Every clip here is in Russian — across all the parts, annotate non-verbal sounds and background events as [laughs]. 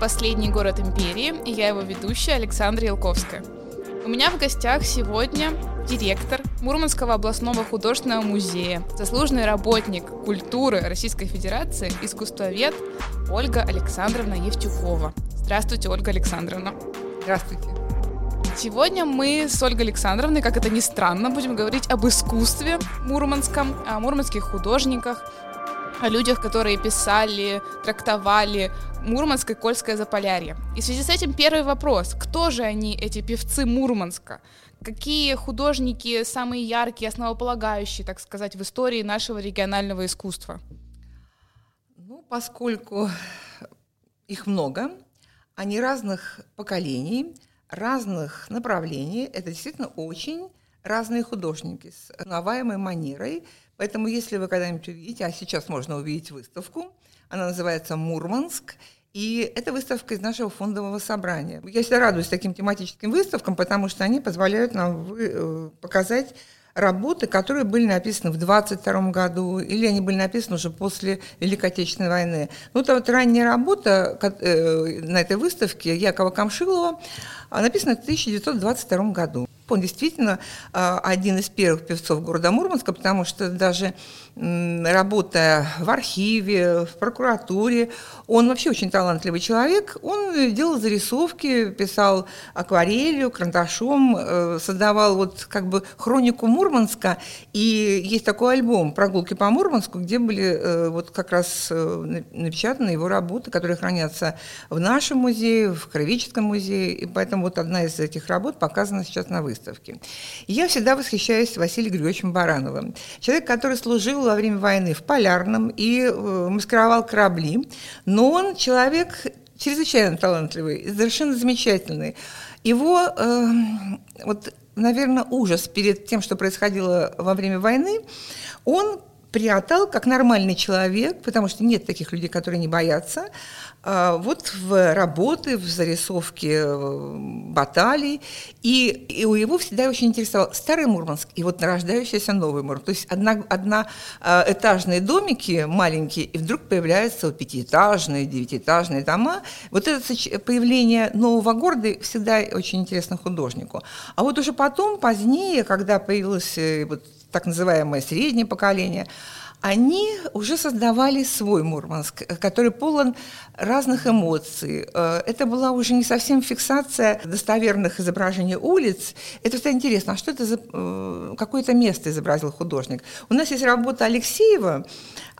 «Последний город империи» и я его ведущая Александра Елковская. У меня в гостях сегодня директор Мурманского областного художественного музея, заслуженный работник культуры Российской Федерации, искусствовед Ольга Александровна Евтюкова. Здравствуйте, Ольга Александровна. Здравствуйте. Сегодня мы с Ольгой Александровной, как это ни странно, будем говорить об искусстве мурманском, о мурманских художниках, о людях, которые писали, трактовали Мурманское Кольское Заполярье. И в связи с этим первый вопрос. Кто же они, эти певцы Мурманска? Какие художники самые яркие, основополагающие, так сказать, в истории нашего регионального искусства? Ну, поскольку их много, они разных поколений, разных направлений, это действительно очень разные художники с узнаваемой манерой, Поэтому, если вы когда-нибудь увидите, а сейчас можно увидеть выставку, она называется «Мурманск», и это выставка из нашего фондового собрания. Я всегда радуюсь таким тематическим выставкам, потому что они позволяют нам э, показать работы, которые были написаны в 22 году, или они были написаны уже после Великой Отечественной войны. Ну, вот, вот ранняя работа э, на этой выставке Якова Камшилова написана в 1922 году. Он действительно а, один из первых певцов города Мурманска, потому что даже работая в архиве, в прокуратуре, он вообще очень талантливый человек. Он делал зарисовки, писал акварелью, карандашом, э, создавал вот как бы хронику Мурманска. И есть такой альбом «Прогулки по Мурманску», где были э, вот как раз э, напечатаны его работы, которые хранятся в нашем музее, в Кровическом музее. И поэтому вот одна из этих работ показана сейчас на выставке. И я всегда восхищаюсь Василием Григорьевичем Барановым. Человек, который служил во время войны в Полярном и э, маскировал корабли, но он человек чрезвычайно талантливый, совершенно замечательный. Его, э, вот, наверное, ужас перед тем, что происходило во время войны, он приотал как нормальный человек, потому что нет таких людей, которые не боятся, вот в работы, в зарисовке э, баталий. И, и у его всегда очень интересовал старый Мурманск и вот нарождающийся новый Мурманск. То есть одна, э, этажные домики маленькие, и вдруг появляются пятиэтажные, девятиэтажные дома. Вот это появление нового города всегда очень интересно художнику. А вот уже потом, позднее, когда появилось э, вот так называемое среднее поколение, они уже создавали свой Мурманск, который полон разных эмоций. Э, это была уже не совсем фиксация достоверных изображений улиц. Это всегда интересно, а что это за э, какое-то место изобразил художник? У нас есть работа Алексеева,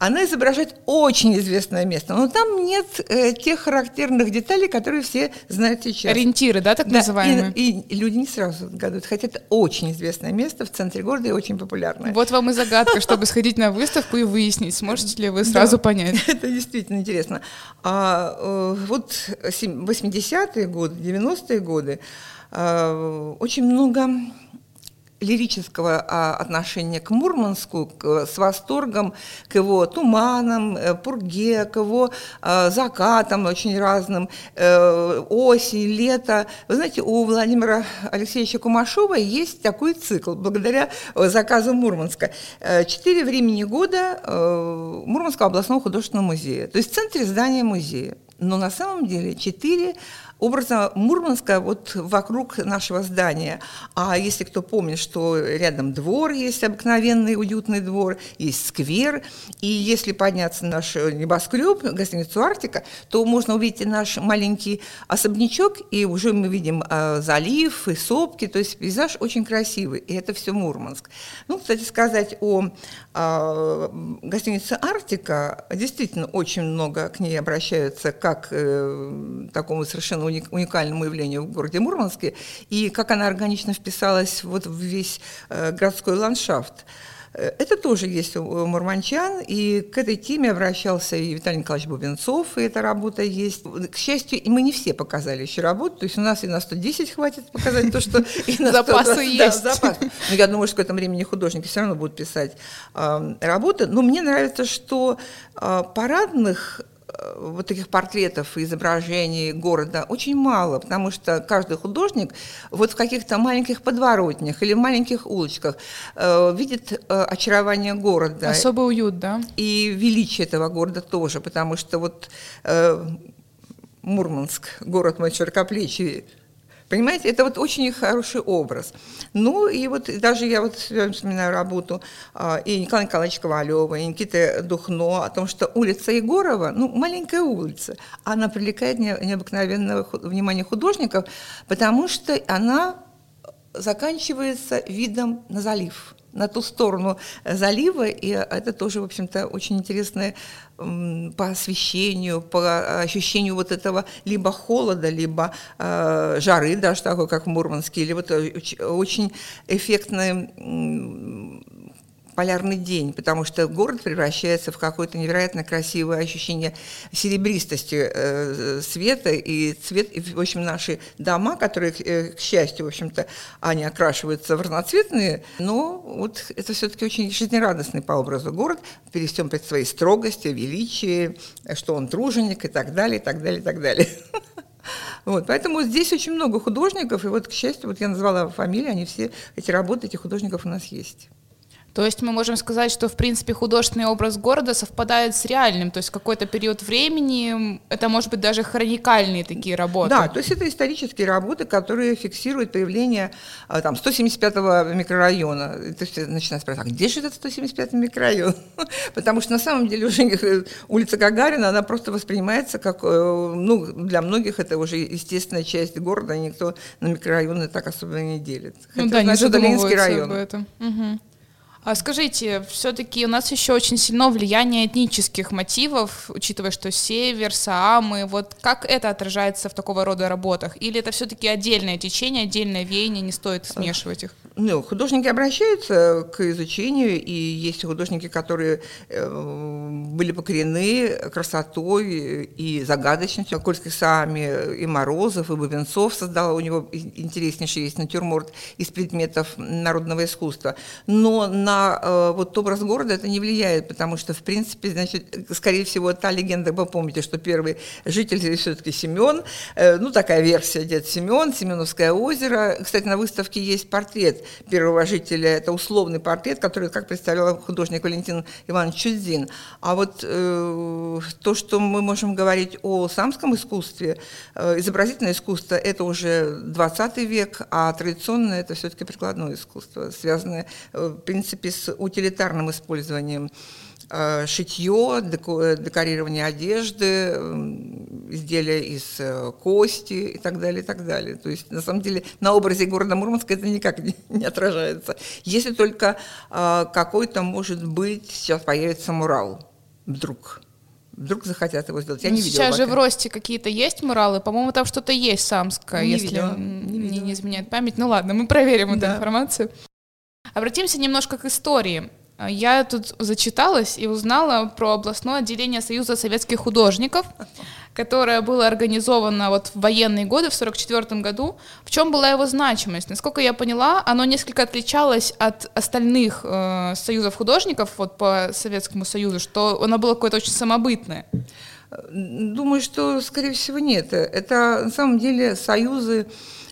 она изображает очень известное место, но там нет э, тех характерных деталей, которые все знают сейчас. Ориентиры, да, так да, называемые? И, и люди не сразу отгадывают, хотя это очень известное место в центре города и очень популярное. Вот вам и загадка, чтобы сходить на выставку и выяснить, сможете ли вы сразу понять. [laughs] Это действительно интересно. А э, вот 80-е годы, 90-е годы э, очень много лирического а, отношения к Мурманску, к, с восторгом к его туманам, э, пурге, к его а, закатам очень разным, э, осень, лето. Вы знаете, у Владимира Алексеевича Кумашова есть такой цикл, благодаря заказу Мурманска. Э, четыре времени года Мурманского областного художественного музея, то есть в центре здания музея. Но на самом деле четыре образа Мурманска вот вокруг нашего здания. А если кто помнит, что рядом двор есть, обыкновенный уютный двор, есть сквер, и если подняться на наш небоскреб, гостиницу «Арктика», то можно увидеть наш маленький особнячок, и уже мы видим э, залив и сопки, то есть пейзаж очень красивый, и это все Мурманск. Ну, кстати сказать о э, гостинице «Арктика», действительно очень много к ней обращаются как э, такому совершенно уникальному явлению в городе Мурманске, и как она органично вписалась вот в весь э, городской ландшафт. Э, это тоже есть у мурманчан, и к этой теме обращался и Виталий Николаевич Бубенцов, и эта работа есть. К счастью, мы не все показали еще работу, то есть у нас и на 110 хватит показать то, что... [laughs] Запасы есть. Но я думаю, что к этому времени художники все равно будут писать работы. Но мне нравится, что а, парадных Э, вот таких портретов и изображений города очень мало, потому что каждый художник вот в каких-то маленьких подворотнях или в маленьких улочках э, видит э, очарование города. Особый уют, да? И величие этого города тоже, потому что вот э, Мурманск, город мой широкоплечий, Понимаете, это вот очень хороший образ. Ну и вот даже я вот вспоминаю работу а, и Николая Николаевича Ковалева, и Никиты Духно о том, что улица Егорова, ну, маленькая улица, она привлекает необыкновенное внимание художников, потому что она заканчивается видом на залив на ту сторону залива, и это тоже, в общем-то, очень интересное по освещению, по ощущению вот этого либо холода, либо э, жары, даже такой, как в Мурманске, или вот э, очень эффектный полярный день, потому что город превращается в какое-то невероятно красивое ощущение серебристости э, света и цвет, и, в общем, наши дома, которые, э, к счастью, в общем-то, они окрашиваются в разноцветные, но вот это все-таки очень жизнерадостный по образу город, при всем при своей строгости, величии, что он труженик и так далее, и так далее, и так далее. [laughs] Вот, поэтому здесь очень много художников, и вот, к счастью, вот я назвала фамилии, они все, эти работы этих художников у нас есть. То есть мы можем сказать, что, в принципе, художественный образ города совпадает с реальным, то есть какой-то период времени, это может быть даже хроникальные такие работы. Да, то есть это исторические работы, которые фиксируют появление а, там 175-го микрорайона. То есть начинают спрашивать, а где же этот 175-й микрорайон? [laughs] Потому что на самом деле уже э, [laughs] улица Гагарина, она просто воспринимается как, э, ну, для многих это уже естественная часть города, никто на микрорайоны так особо не делит. Ну Хотя, ну да, значит, не задумываются район. об этом. Угу. А скажите, все-таки у нас еще очень сильно влияние этнических мотивов, учитывая, что север, Саамы, вот как это отражается в такого рода работах? Или это все-таки отдельное течение, отдельное веяние, не стоит смешивать их? Ну, художники обращаются к изучению, и есть художники, которые э, были покорены красотой и загадочностью. Кольский Саами и Морозов, и Бубенцов создал, у него интереснейший есть натюрморт из предметов народного искусства. Но на на э, вот образ города это не влияет, потому что, в принципе, значит, скорее всего, та легенда, вы помните, что первый житель все-таки Семен, э, ну, такая версия, дед Семен, Семеновское озеро. Кстати, на выставке есть портрет первого жителя, это условный портрет, который, как представлял художник Валентин Иванович Чудзин. А вот э, то, что мы можем говорить о самском искусстве, э, изобразительное искусство, это уже 20 век, а традиционное это все-таки прикладное искусство, связанное, э, в принципе, с утилитарным использованием шитье, декорирование одежды, изделия из э, кости и так далее, и так далее. То есть, на самом деле, на образе города Мурманска это никак не, [laughs] не отражается. Если только э, какой-то, может быть, сейчас появится мурал вдруг вдруг захотят его сделать. Я ну, не видела. Сейчас же в росте какие-то есть муралы. По-моему, там что-то есть самское, не если видела, не, не, не изменяет память. Ну ладно, мы проверим да. эту информацию. Обратимся немножко к истории. Я тут зачиталась и узнала про областное отделение Союза советских художников, которое было организовано вот в военные годы, в 1944 году. В чем была его значимость? Насколько я поняла, оно несколько отличалось от остальных э, союзов художников вот по Советскому Союзу, что оно было какое-то очень самобытное. Думаю, что, скорее всего, нет. Это на самом деле союзы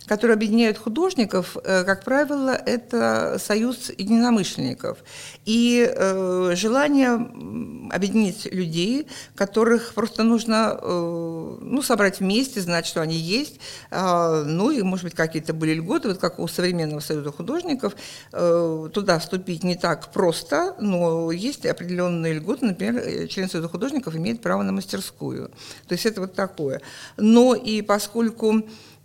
которые объединяют художников, э, как правило, это союз единомышленников. И э, желание объединить людей, которых просто нужно э, ну, собрать вместе, знать, что они есть. Э, ну и, может быть, какие-то были льготы, вот как у современного союза художников, туда вступить не так просто, но есть определенные льготы. Например, член союза художников имеет право на мастерскую. То есть это вот такое. Но и поскольку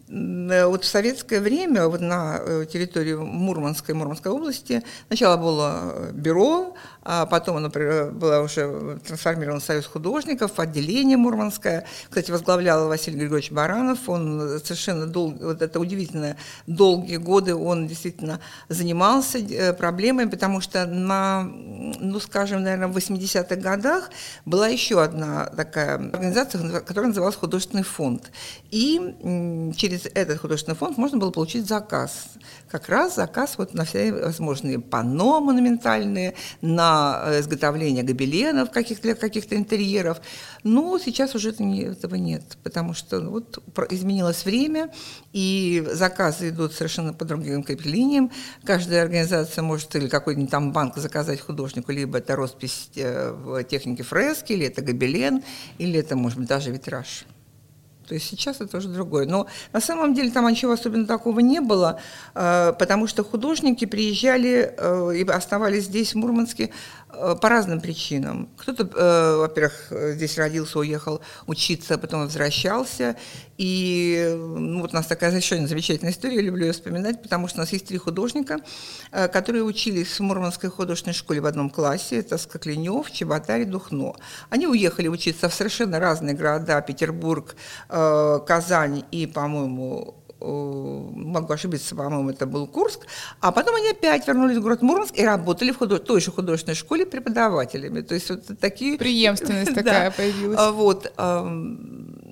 вот в советское время вот на э, территории Мурманской, Мурманской области сначала было бюро, а потом оно было уже трансформировано в Союз художников, отделение Мурманское. Кстати, возглавлял Василий Григорьевич Баранов. Он совершенно долго, вот это удивительно, долгие годы он действительно занимался э, проблемой, потому что на, ну, скажем, наверное, в 80-х годах была еще одна такая организация, которая называлась Художественный фонд. И через этот художественный фонд можно было получить заказ. Как раз заказ вот на все возможные панно монументальные, на Э, изготовление гобеленов каких-то для каких-то интерьеров. Но сейчас уже этого нет, потому что ну, вот изменилось время, и заказы идут совершенно по другим линиям. Каждая организация может или какой-нибудь там банк заказать художнику, либо это роспись э, в технике фрески, или это гобелен, или это, может быть, даже витраж. То есть сейчас это уже другое. Но на самом деле там ничего особенно такого не было, э, потому что художники приезжали э, и оставались здесь, в Мурманске, по разным причинам. Кто-то, э, во-первых, здесь родился, уехал учиться, потом возвращался. И ну, вот у нас такая еще одна замечательная история, я люблю ее вспоминать, потому что у нас есть три художника, э, которые учились в Мурманской художественной школе в одном классе. Это Скокленев, Чеботарь и Духно. Они уехали учиться в совершенно разные города, Петербург, э, Казань и, по-моему, Э, могу ошибиться, по-моему, это был Курск, а потом они опять вернулись в город Мурманск и работали в худож... той же художественной школе преподавателями. То есть вот такие... [laughs] Преемственность такая появилась. А вот.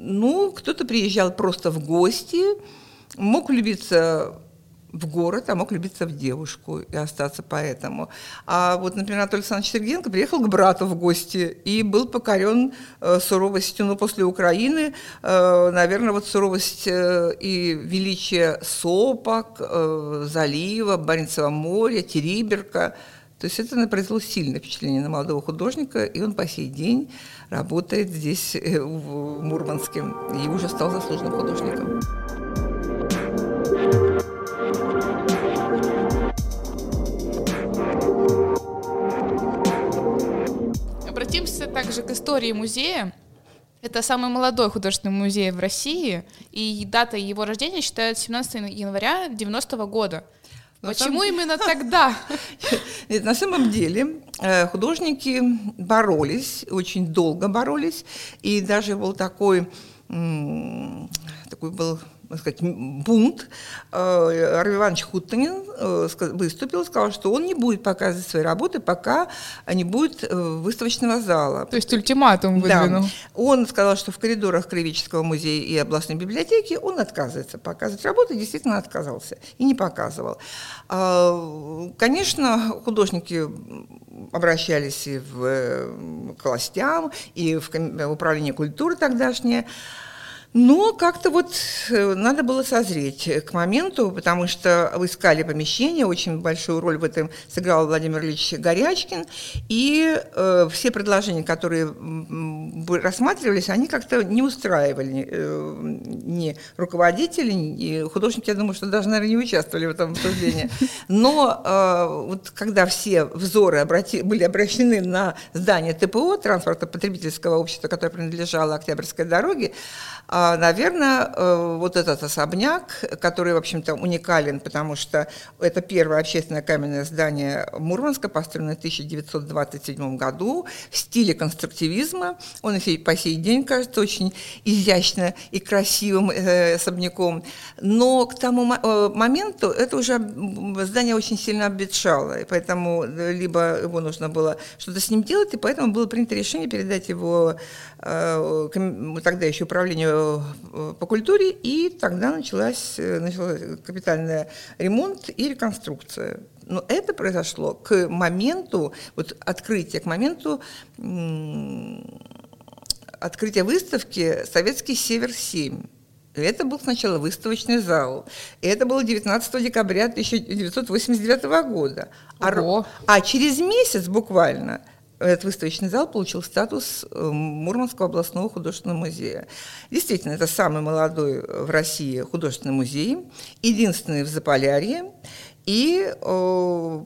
Ну, кто-то приезжал просто в гости, мог влюбиться в город, а мог любиться в девушку и остаться поэтому. А вот, например, Анатолий Александрович Сергеенко приехал к брату в гости и был покорен э, суровостью, ну, после Украины, э, наверное, вот суровость э, и величие сопок, э, залива, Баренцева моря, Териберка. То есть это произвело сильное впечатление на молодого художника, и он по сей день работает здесь, э, в Мурманске, и уже стал заслуженным художником. Также к истории музея. Это самый молодой художественный музей в России, и дата его рождения считается 17 января 90 -го года. На Почему самом... именно тогда? [laughs] Нет, на самом деле э, художники боролись, очень долго боролись, и даже был такой, такой был так сказать, бунт, э, Арви Иванович Хуттанин э, выступил, сказал, что он не будет показывать свои работы, пока не будет э, выставочного зала. То есть ультиматум выдвинул. Да. Он сказал, что в коридорах Краеведческого музея и областной библиотеки он отказывается показывать работы, действительно отказался и не показывал. А, конечно, художники обращались и в к властям, и в управление культуры тогдашнее, но как-то вот э, надо было созреть к моменту, потому что искали помещение, очень большую роль в этом сыграл Владимир Ильич Горячкин, и э, все предложения, которые рассматривались, они как-то не устраивали э, ни руководителей, ни художники, я думаю, что даже, наверное, не участвовали в этом обсуждении. Но э, вот когда все взоры обрати, были обращены на здание ТПО, транспорта потребительского общества, которое принадлежало Октябрьской дороге, а, наверное, э, вот этот особняк, который, в общем-то, уникален, потому что это первое общественное каменное здание Мурманска, построенное в 1927 году в стиле конструктивизма. Он по сей день кажется очень изящно и красивым э, особняком. Но к тому э, моменту это уже здание очень сильно обветшало, и поэтому либо его нужно было что-то с ним делать, и поэтому было принято решение передать его тогда еще управлению по культуре, и тогда началась, э, начался капитальный ремонт и реконструкция. Но это произошло к моменту, вот открытия, к моменту открытия выставки «Советский Север-7». Это был сначала выставочный зал. Это было 19 декабря 1989 года. А, а через месяц буквально этот выставочный зал получил статус э, Мурманского областного художественного музея. Действительно, это самый молодой в России художественный музей, единственный в Заполярье, и,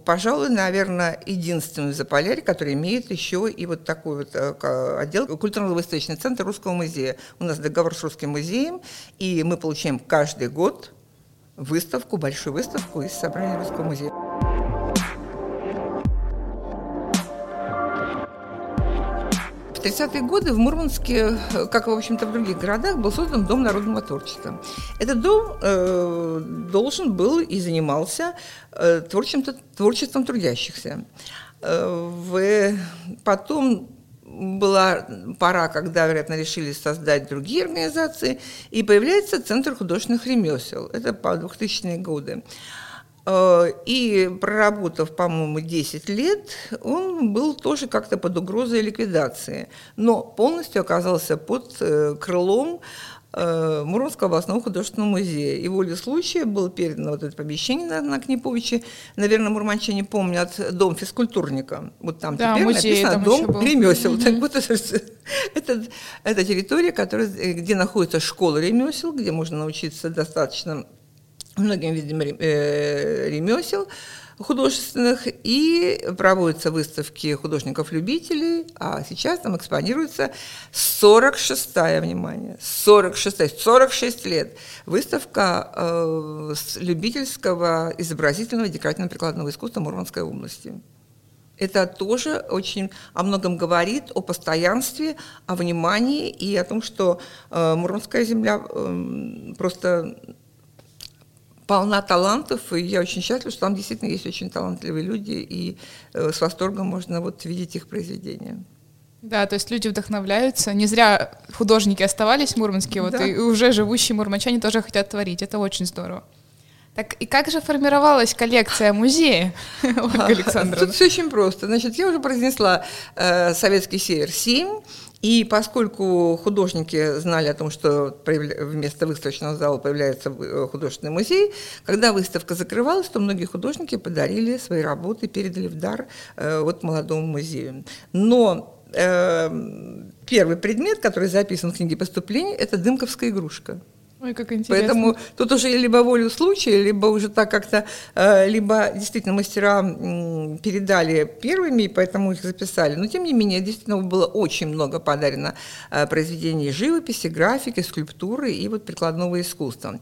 пожалуй, наверное, единственный в Заполярье, который имеет еще и вот такой вот э, отдел, культурно-выставочный центр Русского музея. У нас договор с Русским музеем, и мы получаем каждый год выставку, большую выставку из собрания Русского музея. 30-е годы в Мурманске, как, в общем-то, в других городах, был создан Дом народного творчества. Этот дом э, должен был и занимался э, творчеством, творчеством трудящихся. Э, в, потом была пора, когда, вероятно, решили создать другие организации, и появляется Центр художественных ремесел. Это по 2000-е годы. Э, и проработав, по-моему, 10 лет, он был тоже как-то под угрозой ликвидации, но полностью оказался под э, крылом э, Муромского областного художественного музея. И волей случая было передано вот это помещение на, на Книповиче. Наверное, мурманчане помнят дом физкультурника. Вот там Да, теперь музей написано там дом ремесел. Так вот это, это, это территория, которая, где находится школа ремесел, где можно научиться достаточно многим видам э, ремесел художественных, и проводятся выставки художников-любителей, а сейчас там экспонируется 46-я, внимание, 46 46 лет выставка э, любительского изобразительного декоративно-прикладного искусства Мурманской области. Это тоже очень о многом говорит, о постоянстве, о внимании и о том, что э, Мурманская земля э, просто полна талантов, и я очень счастлива, что там действительно есть очень талантливые люди, и э, с восторгом можно вот видеть их произведения. Да, то есть люди вдохновляются. Не зря художники оставались мурманские, вот Да. и уже живущие мурманчане тоже хотят творить. Это очень здорово. Так и как же формировалась коллекция музея, [laughs] Ольга Александровна? Тут все очень просто. Значит, я уже произнесла э, «Советский север-7», и поскольку художники знали о том, что вместо выставочного зала появляется э, художественный музей, когда выставка закрывалась, то многие художники подарили свои работы, передали в дар э, вот молодому музею. Но э, первый предмет, который записан в книге поступлений, это дымковская игрушка. Ой, как интересно. Поэтому тут уже либо волю случая, либо уже так как-то, э, либо действительно мастера передали первыми, и поэтому их записали. Но тем не менее, действительно было очень много подарено э, произведений живописи, графики, скульптуры и вот прикладного искусства.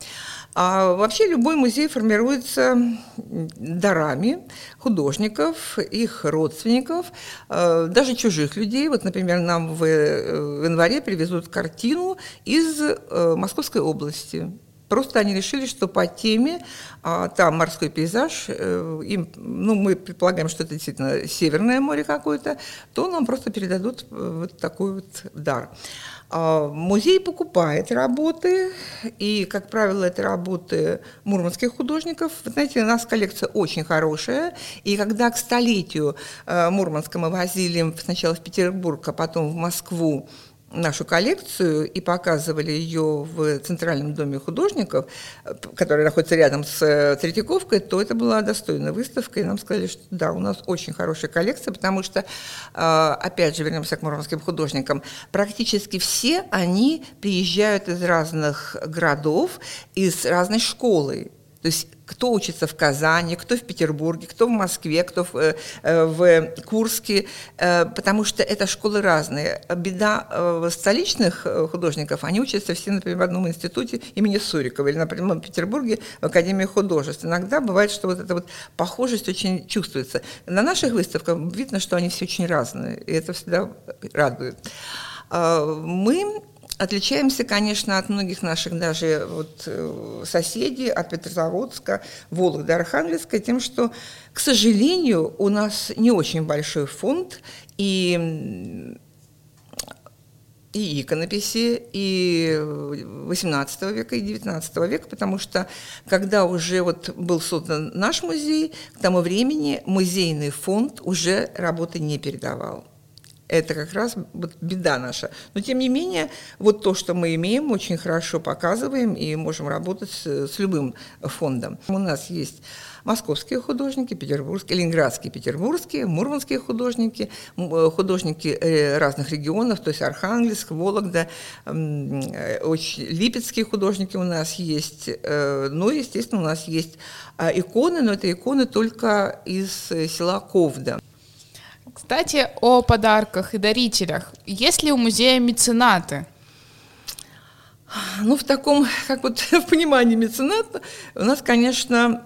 А вообще любой музей формируется дарами художников, их родственников, э, даже чужих людей. Вот, например, нам в, январе привезут картину из Московской области. Просто они решили, что по теме а, там морской пейзаж, э, им, ну, мы предполагаем, что это действительно Северное море какое-то, то нам просто передадут э, вот такой вот дар. А, Музей покупает работы, и, как правило, это работы мурманских художников. Вы знаете, у нас коллекция очень хорошая, и когда к столетию э, Мурманска мы возили сначала в Петербург, а потом в Москву нашу коллекцию и показывали ее в Центральном доме художников, который находится рядом с э, Третьяковкой, то это была достойная выставка, и нам сказали, что да, у нас очень хорошая коллекция, потому что, э, опять же, вернемся к мурманским художникам, практически все они приезжают из разных городов, из разной школы. То есть кто учится в Казани, кто в Петербурге, кто в Москве, кто в, э, э, в Курске, э, потому что это школы разные. Беда э, столичных художников, они учатся все, например, в одном институте имени Сурикова или, например, в Петербурге в Академии художеств. Иногда бывает, что вот эта вот похожесть очень чувствуется. На наших выставках видно, что они все очень разные, и это всегда радует. А, Мы Отличаемся, конечно, от многих наших даже вот э, соседей, от Петрозаводска, Вологды, Архангельска, тем, что, к сожалению, у нас не очень большой фонд и и иконописи, и 18 века, и 19 века, потому что когда уже вот был создан наш музей, к тому времени музейный фонд уже работы не передавал. Это как раз беда наша. Но тем не менее, вот то, что мы имеем, очень хорошо показываем и можем работать с, с любым фондом. У нас есть московские художники, петербургские, ленинградские, петербургские, мурманские художники, э, художники э, разных регионов, то есть Архангельск, Вологда, э, очень липецкие художники у нас есть. Ну, естественно, у нас есть а, иконы, но это иконы только из села Ковда. Кстати, о подарках и дарителях. Есть ли у музея меценаты? Ну, в таком, как вот [laughs] в понимании мецената, у нас, конечно,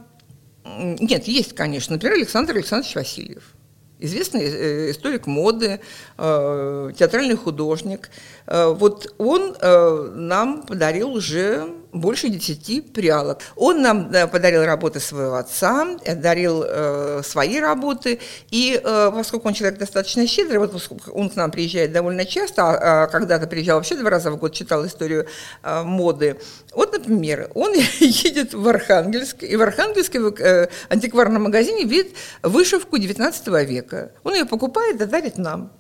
нет, есть, конечно, например, Александр Александрович Васильев. Известный э, историк моды, э, театральный художник. Э, Вот он нам подарил уже больше десяти прялок. Он нам э, подарил работы своего отца, э, дарил э, свои работы, и э, поскольку он человек достаточно щедрый, вот он к нам приезжает довольно часто, а, а когда-то приезжал вообще два раза в год, читал историю э, моды. Вот, например, он [laughs] едет в Архангельск, и в Архангельске в э, антикварном магазине видит вышивку XIX века. Он ее покупает и дарит нам.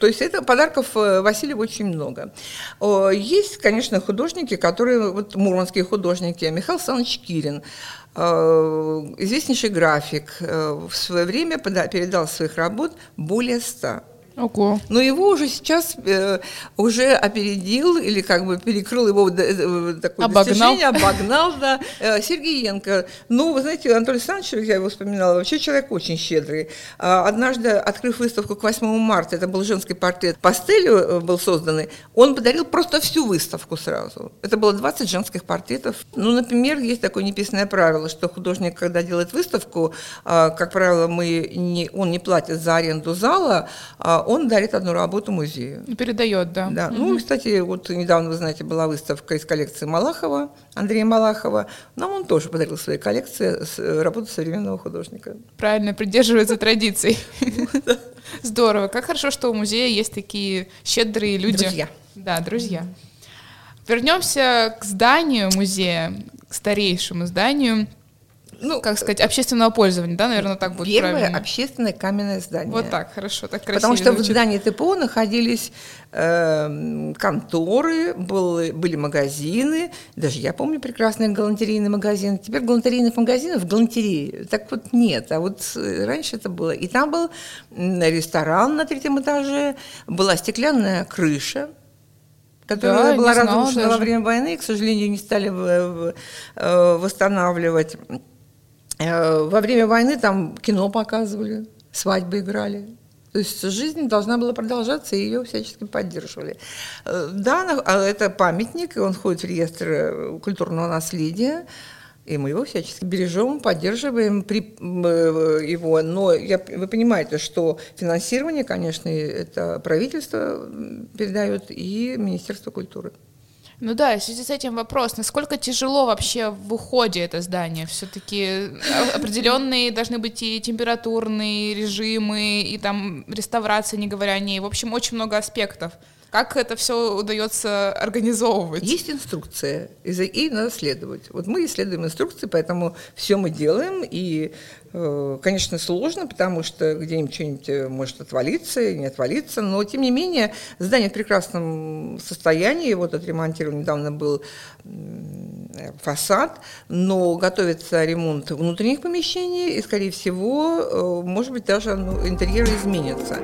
То есть это подарков э, Васильеву очень много. Есть, конечно, художники, которые, вот мурманские художники, Михаил Александрович Кирин, э, известнейший график, э, в свое время передал своих работ более ста. Ого. Но его уже сейчас э, уже опередил или как бы перекрыл его э, такое обогнал. достижение, обогнал, да, э, Сергеенко. Ну, вы знаете, Анатолий Александрович, я его вспоминала, вообще человек очень щедрый. А, однажды, открыв выставку к 8 марта, это был женский портрет, пастелью э, был созданный, он подарил просто всю выставку сразу. Это было 20 женских портретов. Ну, например, есть такое неписанное правило, что художник, когда делает выставку, а, как правило, мы не, он не платит за аренду зала, а он дарит одну работу музею. Передает, да. Да. Угу. Ну, кстати, вот недавно, вы знаете, была выставка из коллекции Малахова, Андрея Малахова. Нам он тоже подарил своей коллекции э, работу современного художника. Правильно, придерживается традиций. [laughs] Здорово. Как хорошо, что у музея есть такие щедрые люди. Друзья. Да, друзья. Вернемся к зданию музея, к старейшему зданию ну, как сказать, общественного пользования, да, наверное, так будет Первое правильно. общественное каменное здание. Вот так, хорошо, так красиво Потому что звучит. в здании ТПО находились э, конторы, был, были магазины, даже я помню прекрасный галантерейный магазин. Теперь галантерейных магазинов в галантерее так вот нет, а вот раньше это было. И там был ресторан на третьем этаже, была стеклянная крыша, которая да, была разрушена во время войны, и, к сожалению, не стали э, восстанавливать. Э, во время войны там кино показывали, свадьбы играли. То есть жизнь должна была продолжаться, и ее всячески поддерживали. Э, да, а это памятник, и он входит в реестр э, культурного наследия, и мы его всячески бережем, поддерживаем при, его. Но я, вы понимаете, что финансирование, конечно, это правительство передает и Министерство культуры. Ну да, в связи с этим вопрос, насколько тяжело вообще в уходе это здание? Все-таки определенные должны быть и температурные режимы, и там реставрация, не говоря о ней. В общем, очень много аспектов. Как это все удается организовывать? Есть инструкция, и надо следовать. Вот мы исследуем инструкции, поэтому все мы делаем, и, э, конечно, сложно, потому что где-нибудь что-нибудь э, может отвалиться, не отвалиться, но, тем не менее, здание в прекрасном состоянии, вот отремонтирован недавно был фасад, но готовится ремонт внутренних помещений, и, скорее всего, э, может быть, даже ну, интерьер изменится.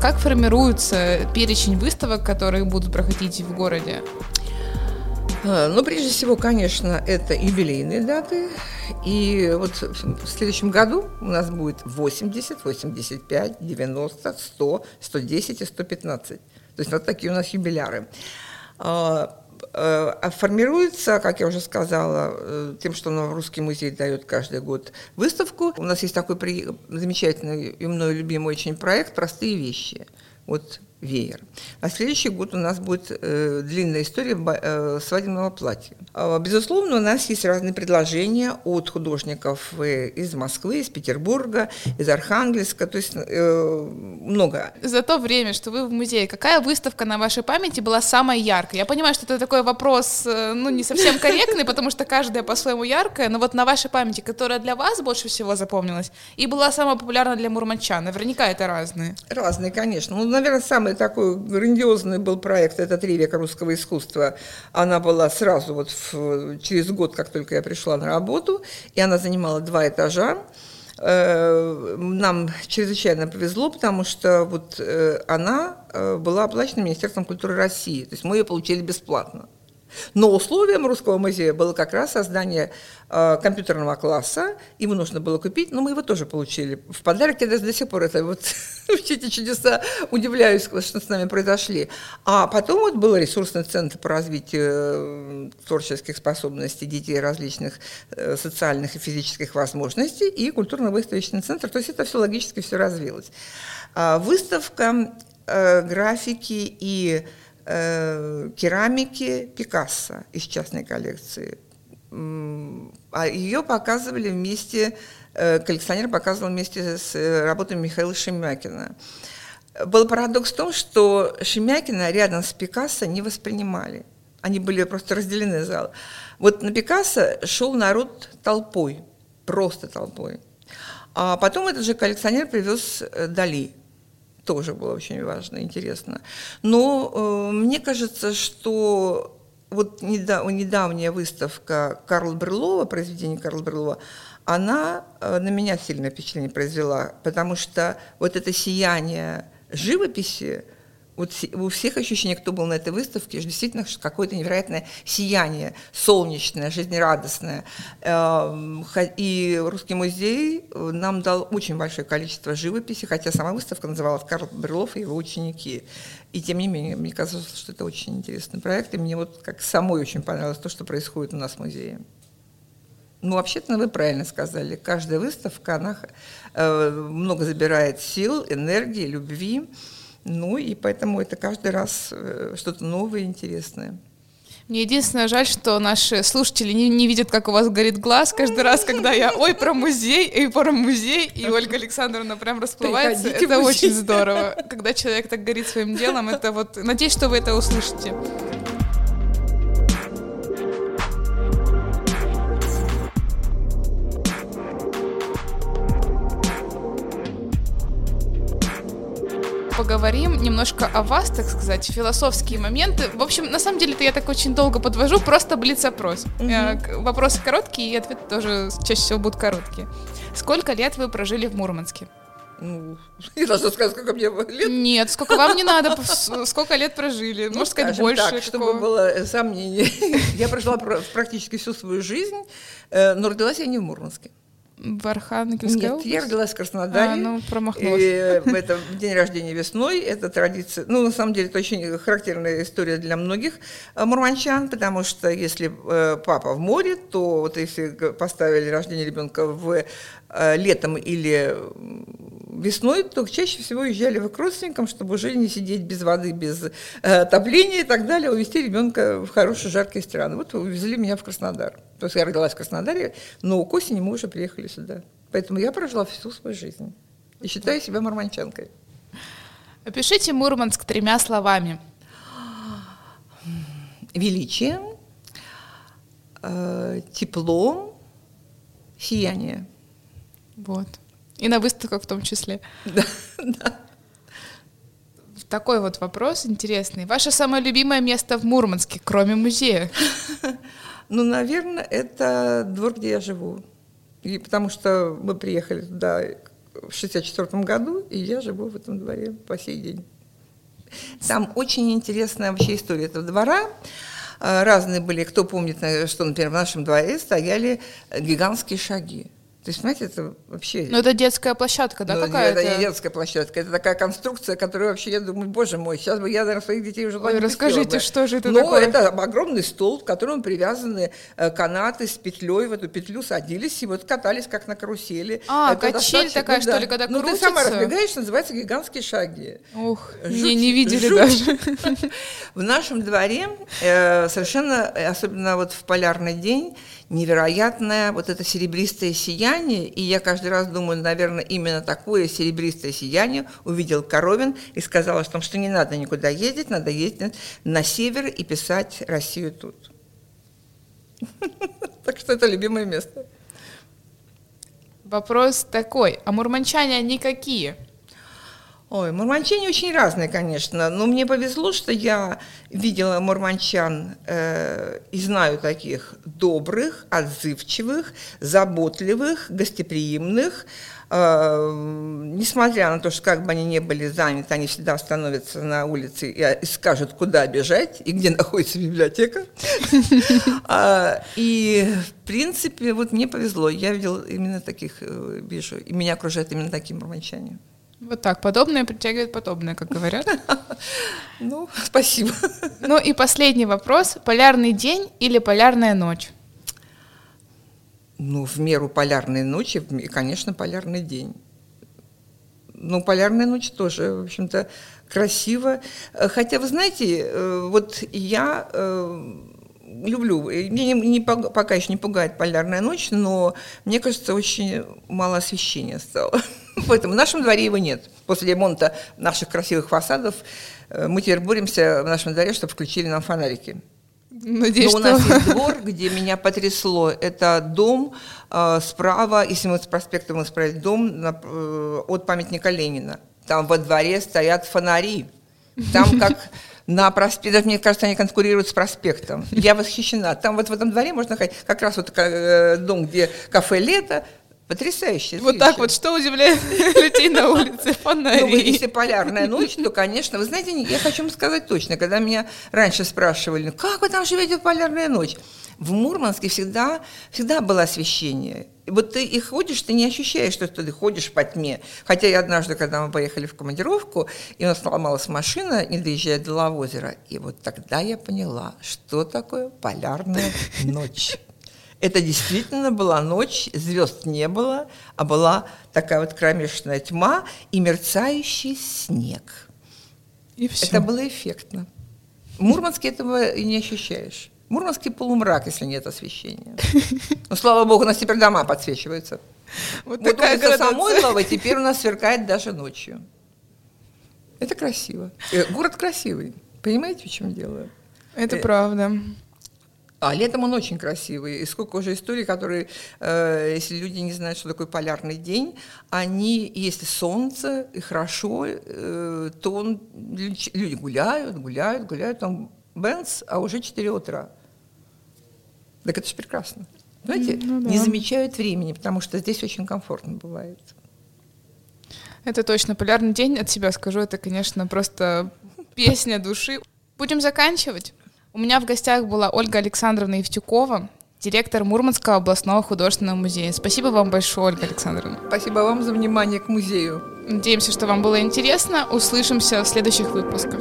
Как формируется перечень выставок, которые будут проходить в городе? А, ну, прежде всего, конечно, это юбилейные даты. И вот в следующем году у нас будет 80, 85, 90, 100, 110 и 115. То есть вот такие у нас юбиляры. Э, формируется, как я уже сказала, э, тем, что Русский музей дает каждый год выставку. У нас есть такой замечательный и мною любимый очень проект «Простые вещи». Вот веер. А следующий год у нас будет э, длинная история э, свадебного платья. Э, безусловно, у нас есть разные предложения от художников э, из Москвы, из Петербурга, из Архангельска, то есть э, много. За то время, что вы в музее, какая выставка на вашей памяти была самая яркая? Я понимаю, что это такой вопрос, э, ну, не совсем корректный, потому что каждая по-своему яркая, но вот на вашей памяти, которая для вас больше всего запомнилась и была самая популярна для мурманчан, наверняка это разные. Разные, конечно. Ну, наверное, самые самый такой грандиозный был проект, это «Три века русского искусства». Она была сразу вот в, через год, как только я пришла на работу, и она занимала два этажа. Э, нам чрезвычайно повезло, потому что вот э, она э, была оплачена Министерством культуры России, то есть мы ее получили бесплатно. Но условием Русского музея было как раз создание э, компьютерного класса. Его нужно было купить, но мы его тоже получили в подарок. Я даже до сих пор это вот [laughs] все эти чудеса удивляюсь, что с нами произошли. А потом вот был ресурсный центр по развитию э, творческих способностей детей различных э, социальных и физических возможностей и культурно-выставочный центр. То есть это все логически все развилось. А выставка э, графики и э, керамики Пикассо из частной коллекции. А ее показывали вместе, э, коллекционер показывал вместе с э, работами Михаила Шемякина. Был парадокс в том, что Шемякина рядом с Пикассо не воспринимали, Они были просто разделены залы. Вот на Пикассо шел народ толпой, просто толпой. А потом этот же коллекционер привез Дали. Тоже было очень важно, интересно. Но э, мне кажется, что вот недавняя выставка Карла Брюлова, произведение Карла Брюлова, она э, на меня сильное впечатление произвела, потому что вот это сияние живописи, вот у всех ощущение, кто был на этой выставке, действительно какое-то невероятное сияние, солнечное, жизнерадостное. Эм, и Русский музей э, нам дал очень большое количество живописи, хотя сама выставка называлась «Карл Брюлов и его ученики». И тем не менее, мне казалось, что это очень интересный проект, и мне вот как самой очень понравилось то, что происходит у нас в музее. Ну, вообще-то вы правильно сказали. Каждая выставка, она э, много забирает сил, энергии, любви. Ну, и поэтому это каждый раз э, что-то новое, интересное. Мне единственное жаль, что наши слушатели не, не видят, как у вас горит глаз каждый раз, когда я ой про музей, и про музей, и Ольга Александровна прям расплывается. Приходите это очень здорово. Когда человек так горит своим делом, это вот... Надеюсь, что вы это услышите. Поговорим немножко о вас, так сказать, философские моменты. В общем, на самом деле, это я так очень долго подвожу, просто блиц-опрос. Угу. Вопросы короткие, и ответы тоже чаще всего будут короткие. Сколько лет вы прожили в Мурманске? Ну, я должна сказать, сколько мне лет? Нет, сколько вам не надо, сколько лет прожили. Ну, Можно сказать, больше. Так, чтобы было э, сомнение. [laughs] Я прожила практически всю свою жизнь, э, но родилась я не в Мурманске. В Архангельской Нет, области? я родилась в Краснодаре. А, ну, промахнулась. И это день рождения весной, это традиция. Ну, на самом деле, это очень характерная история для многих э, мурманчан, потому что если э, папа в море, то вот если поставили рождение ребенка в э, летом или весной, то чаще всего уезжали в к родственникам, чтобы уже не сидеть без воды, без э, отопления и так далее, увезти ребенка в хорошие жаркие страны. Вот увезли меня в Краснодар. То есть я родилась в Краснодаре, но к осени мы уже приехали сюда. Поэтому я прожила всю свою жизнь. И считаю себя мурманчанкой. Опишите Мурманск тремя словами. Величие, э, тепло, сияние. Вот. И на выставках в том числе. [laughs] Да, да. Такой вот вопрос интересный. Ваше самое любимое место в Мурманске, кроме музея? [laughs] Ну, наверное, это двор, где я живу. И потому что мы приехали туда в 64 году, и я живу в этом дворе по сей день. Там очень интересная вообще история этого двора. А, разные были, кто помнит, что, например, в нашем дворе стояли гигантские шаги. То есть, понимаете, это вообще... Ну, это детская площадка, да, ну, какая-то? Это не детская площадка, это такая конструкция, которая вообще, я думаю, боже мой, сейчас бы я, наверное, своих детей уже Ой, расскажите, бы. что же это Но такое? это огромный стол, к которому привязаны э, канаты с петлей, в эту петлю садились и вот катались, как на карусели. А, это качель такая, ну, что ли, когда крутится? Ну, ты сама разбегаешься, называется гигантские шаги. Ух, не, не видели жуть. даже. [laughs] В нашем дворе э, совершенно, особенно вот в полярный день, невероятное вот это серебристое сияние, и я каждый раз думаю, наверное, именно такое серебристое сияние увидел Коровин и сказал о том, что не надо никуда ездить, надо ездить на север и писать Россию тут. [laughs] Так что это любимое место. Вопрос такой, а мурманчане они какие? Ой, мурманчане очень разные, конечно, но мне повезло, что я видела мурманчан э, и знаю таких добрых, отзывчивых, заботливых, гостеприимных. Э, несмотря на то, что как бы они не были заняты, они всегда остановятся на улице и, и скажут, куда бежать и где [laughs] находится библиотека. А, и, в принципе, вот мне повезло, я видела именно таких, э, вижу, и меня окружают именно такие мурманчане. Вот так, подобное притягивает подобное, как говорят. [laughs] Ну, спасибо. Ну и последний вопрос. Полярный день или полярная ночь? Ну, в меру полярной ночи, конечно, полярный день. Ну, полярная ночь тоже, в общем-то, красиво. Хотя, вы знаете, э, вот я э, люблю, меня не, не, пока еще не пугает полярная ночь, но мне кажется, очень мало освещения стало. [laughs] [laughs] Поэтому в нашем дворе его нет. После ремонта наших красивых фасадов э, мы теперь боремся в нашем дворе, чтобы включили нам фонарики. Надеюсь, Но у что... нас есть двор, где меня потрясло. Это дом э, справа, если мы с проспекта мы справили, дом на, э, от памятника Ленина. Там во дворе стоят фонари. Там [laughs] как на проспекте, мне кажется, они конкурируют с проспектом. Я восхищена. Там вот в этом дворе можно ходить, как раз вот э, дом, где кафе «Лето», Потрясающе. Вот так вот, что удивляет [laughs] людей на улице? Фонари. Ну, если полярная ночь, то, конечно, вы знаете, я хочу вам сказать точно, когда меня раньше спрашивали, ну, как вы там живете в полярную ночь? В Мурманске всегда, всегда было освещение. И вот ты и ходишь, ты не ощущаешь, что ты ходишь по тьме. Хотя я однажды, когда мы поехали в командировку, и у нас сломалась машина, не доезжая до Лавозера, и вот тогда я поняла, что такое полярная ночь. Это действительно была ночь, звезд не было, а была такая вот кромешная тьма и мерцающий снег. И все. Это было эффектно. В Мурманске этого и не ощущаешь. В Мурманске полумрак, если нет освещения. Ну, слава богу, у нас теперь дома подсвечиваются. Вот Вот такая улица. Самойлова теперь у нас сверкает даже ночью. Это красиво. Э, Город красивый. Понимаете, в чем дело? Это Э, правда. А летом он очень красивый. И сколько уже историй, которые, э, если люди не знают, что такое полярный день, они, если солнце и хорошо, э, то он, люди гуляют, гуляют, гуляют, там Бенц, а уже 4 утра. Так это же прекрасно. Знаете, Ну да. не замечают времени, потому что здесь очень комфортно бывает. Это точно. Полярный день от себя скажу, это, конечно, просто песня души. Будем заканчивать. У меня в гостях была Ольга Александровна Евтюкова, директор Мурманского областного художественного музея. Спасибо вам большое, Ольга Александровна. Спасибо вам за внимание к музею. Надеемся, что вам было интересно. Услышимся в следующих выпусках.